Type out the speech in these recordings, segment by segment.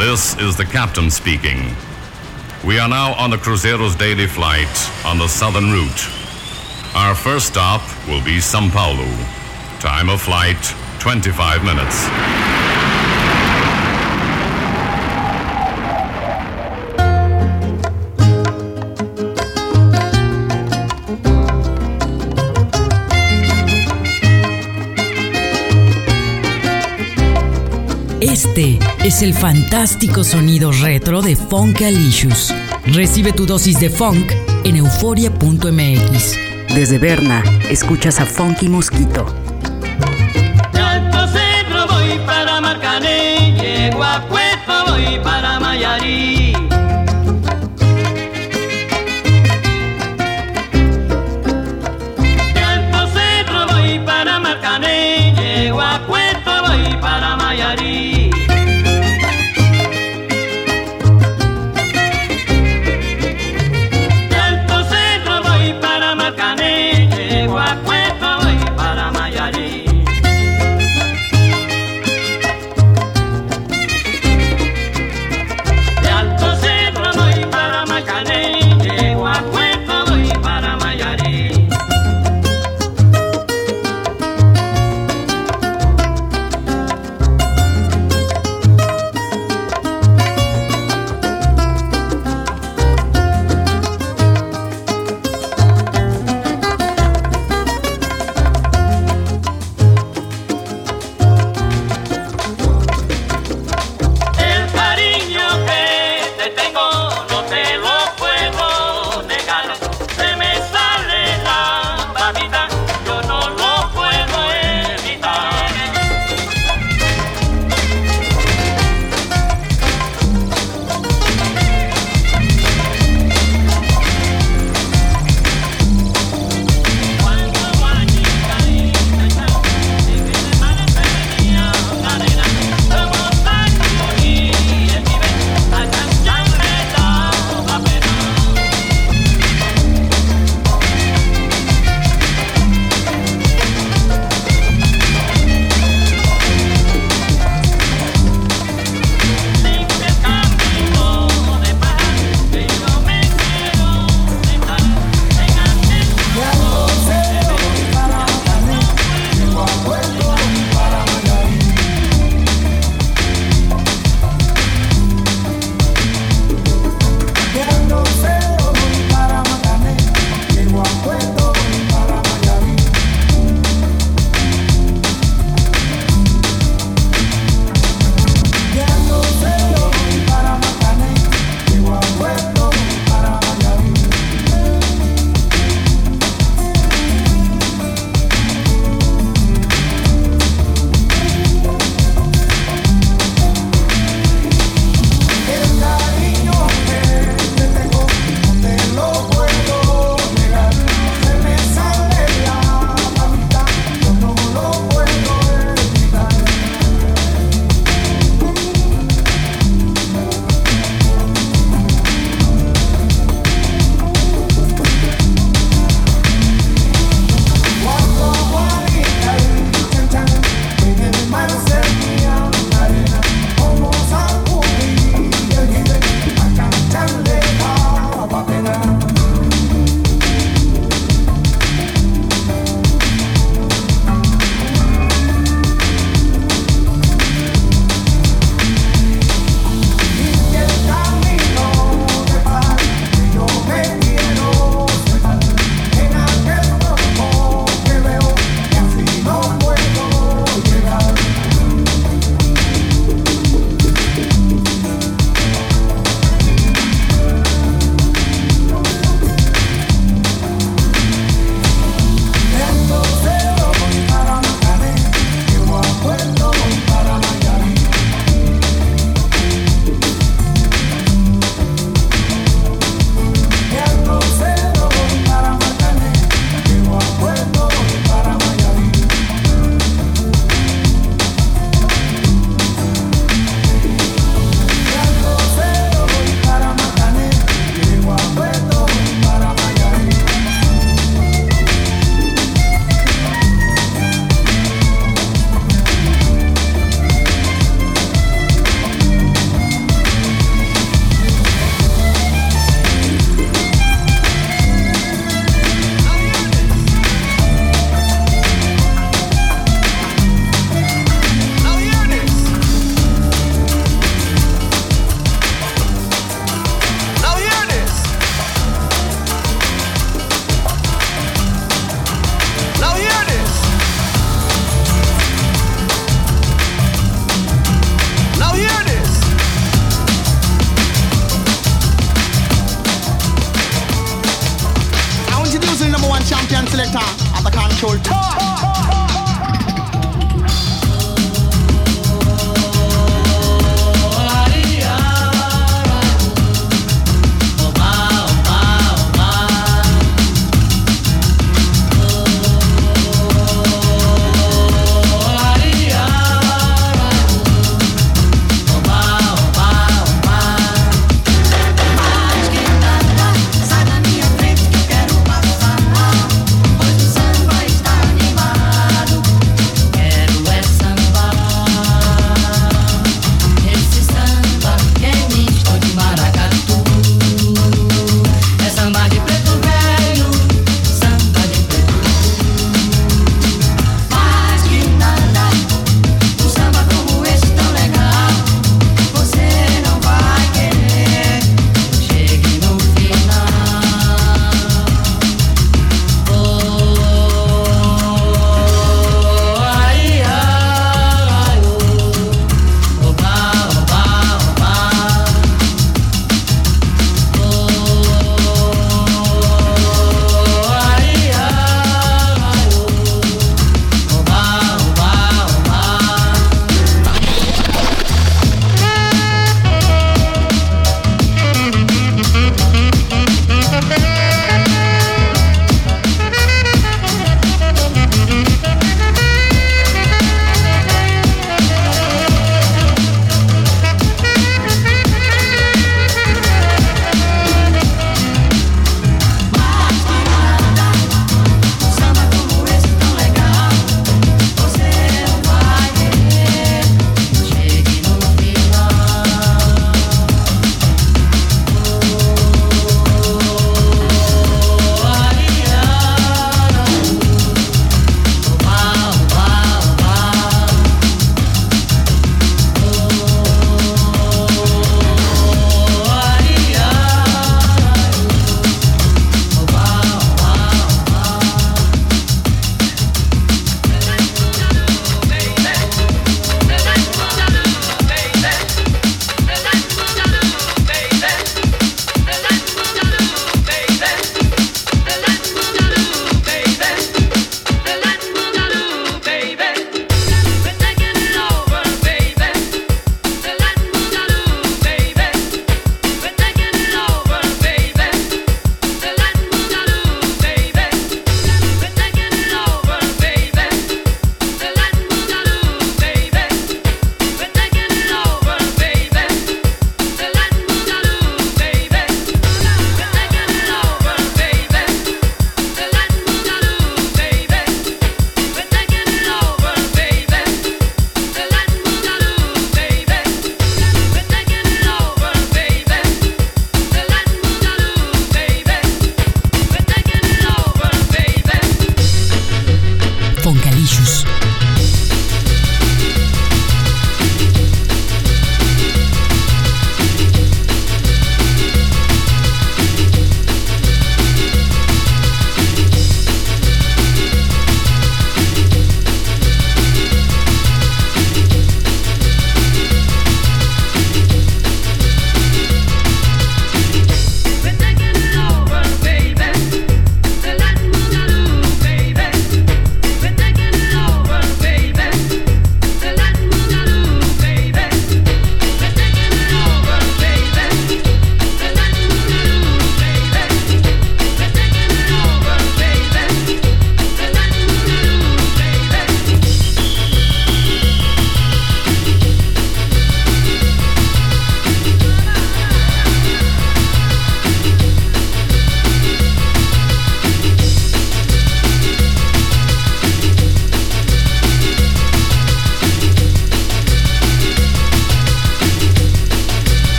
This is the captain speaking. We are now on the Cruzero's daily flight on the southern route. Our first stop will be Sao Paulo. Time of flight 25 minutes. Es el fantástico sonido retro de Funkalicious. Recibe tu dosis de funk en euforia.mx. Desde Berna, escuchas a Funky Mosquito. De Alto Centro voy para Marcané, llego a voy para Mayarí.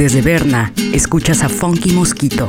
Desde Berna, escuchas a Funky Mosquito.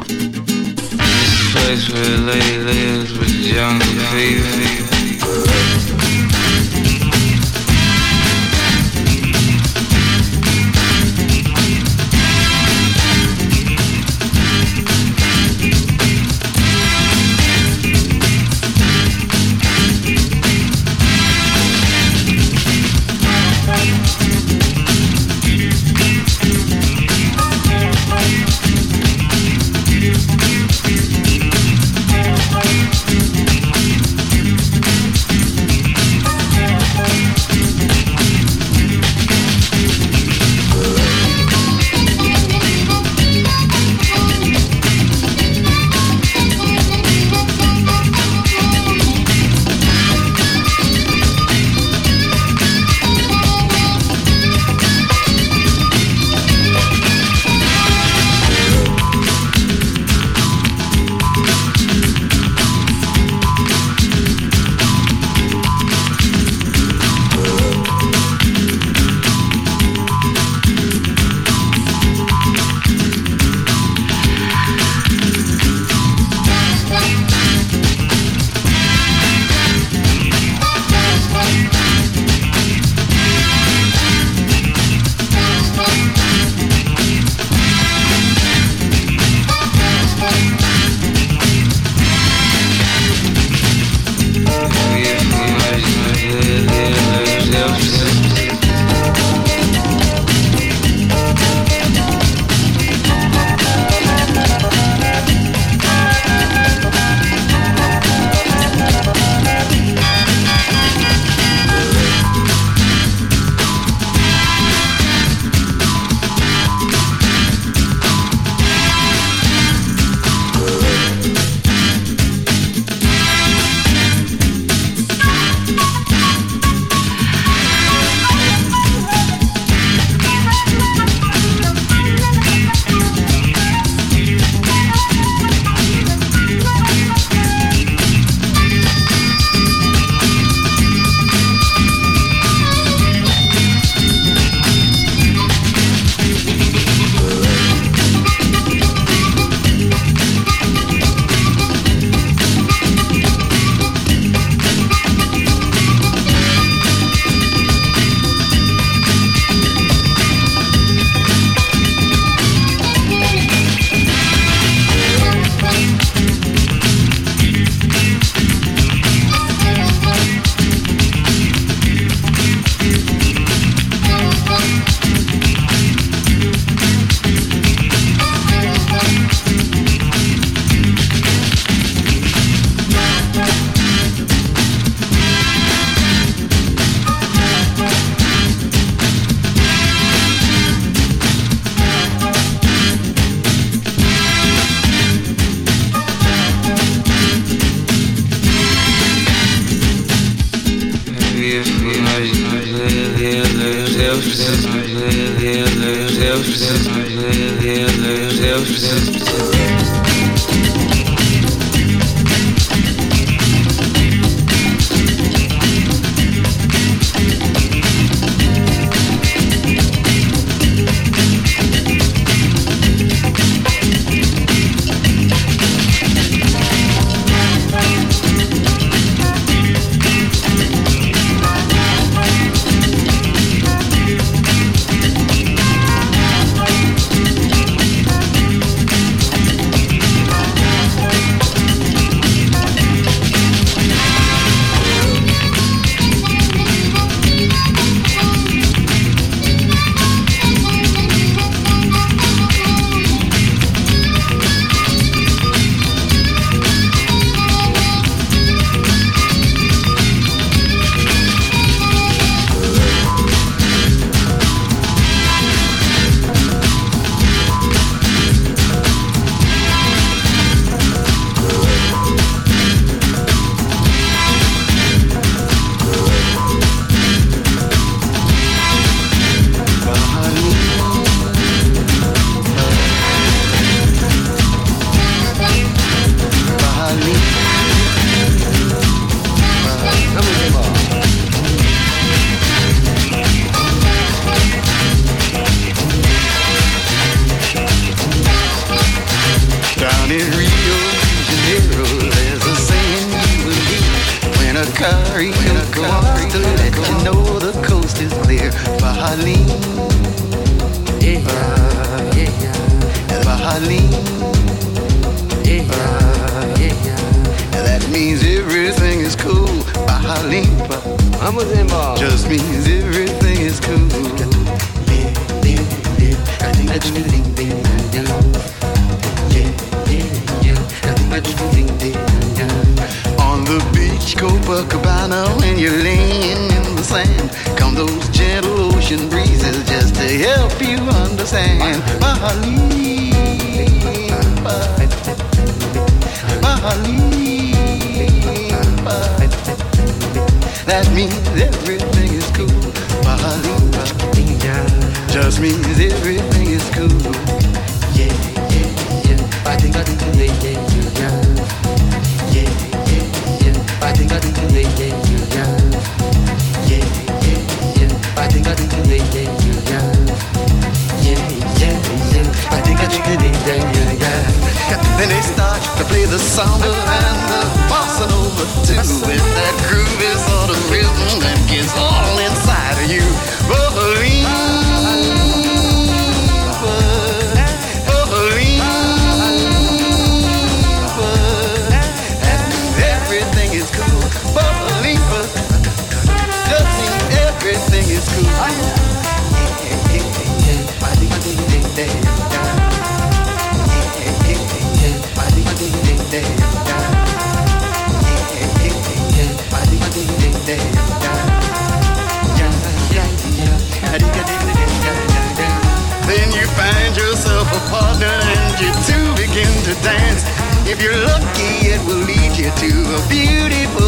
man Bahali That means everything is cool. Bahali Just means everything samba and the bossa nova too. And that groove is on the rhythm that gets all to dance. If you're lucky, it will lead you to a beautiful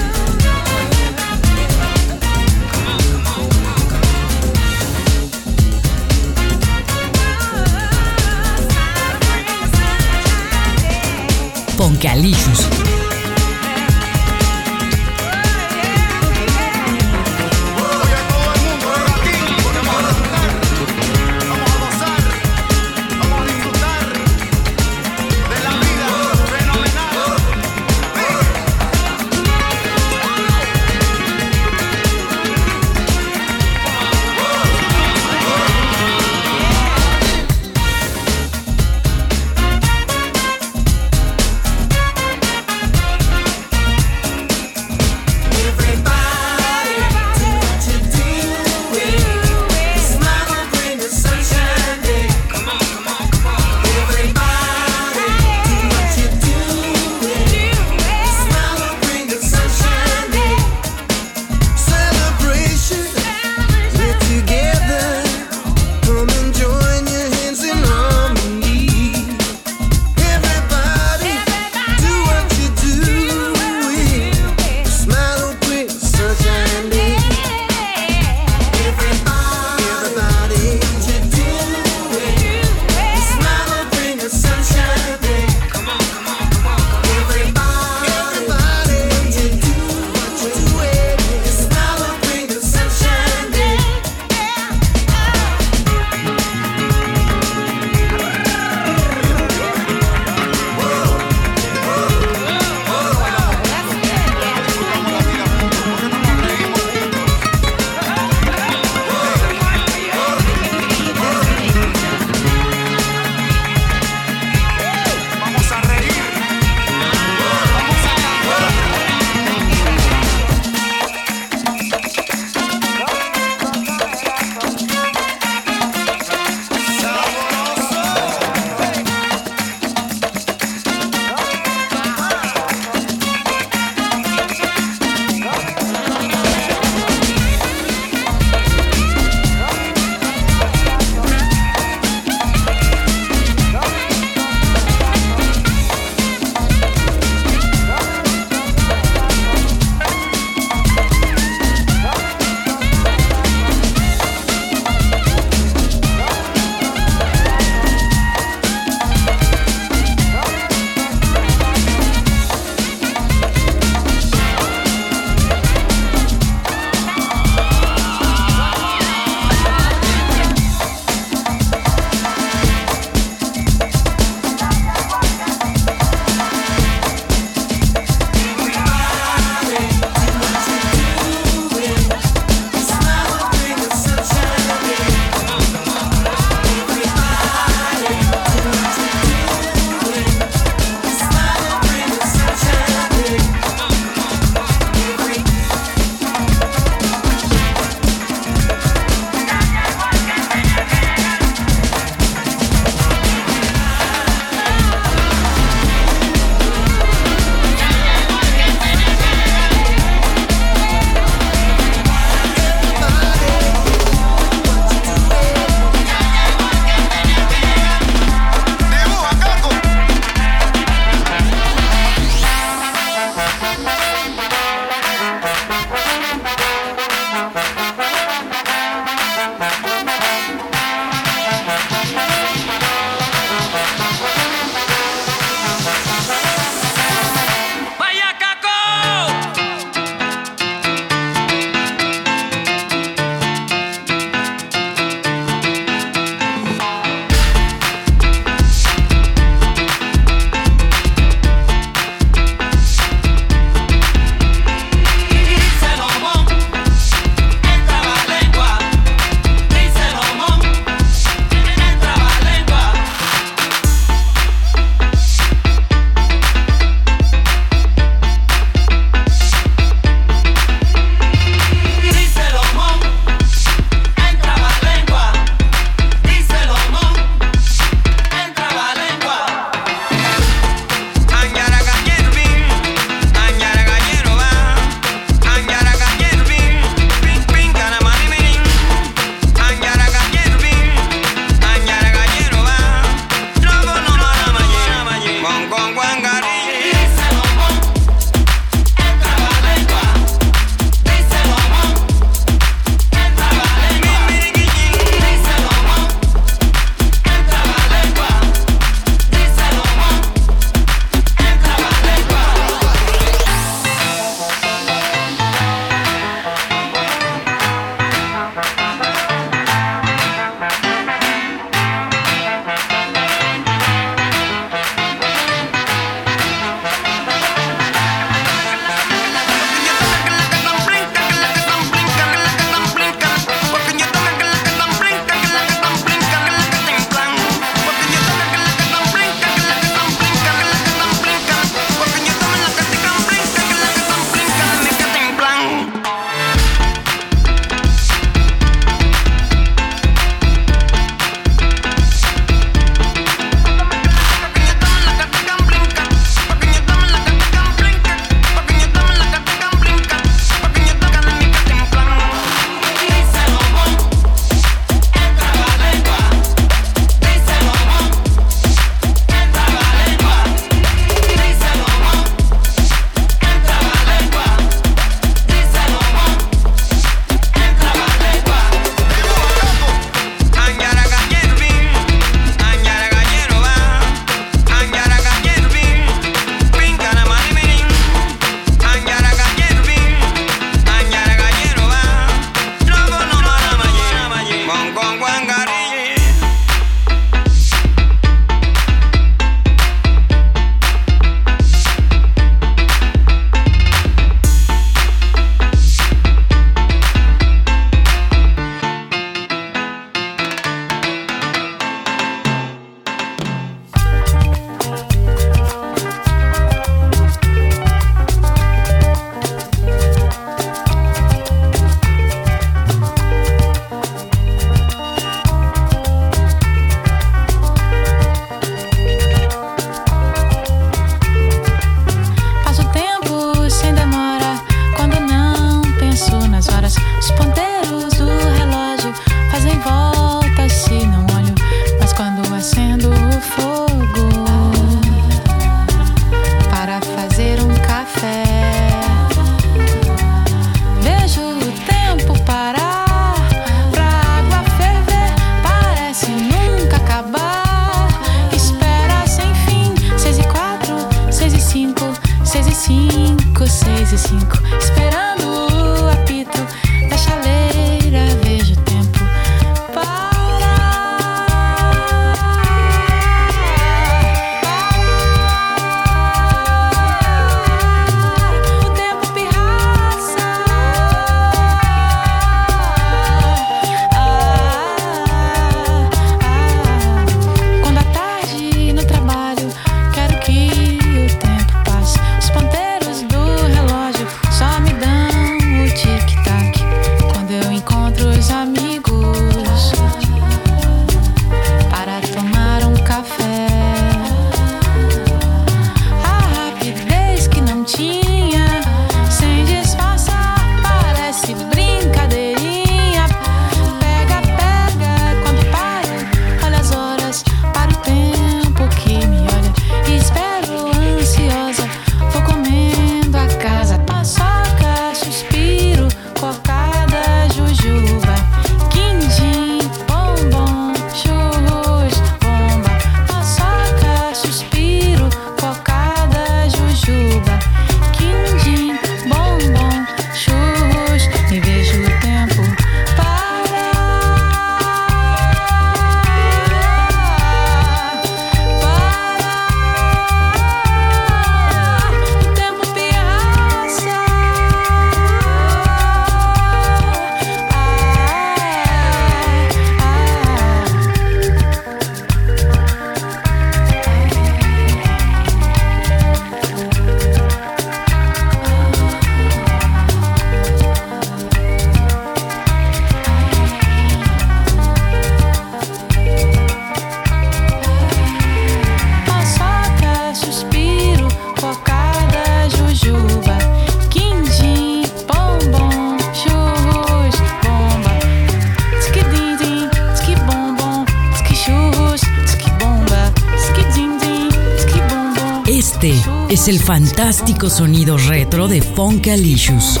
retro de Alicious.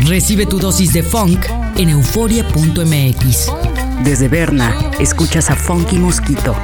Recibe tu dosis de funk en euforia.mx. Desde Berna, escuchas a Funky Mosquito.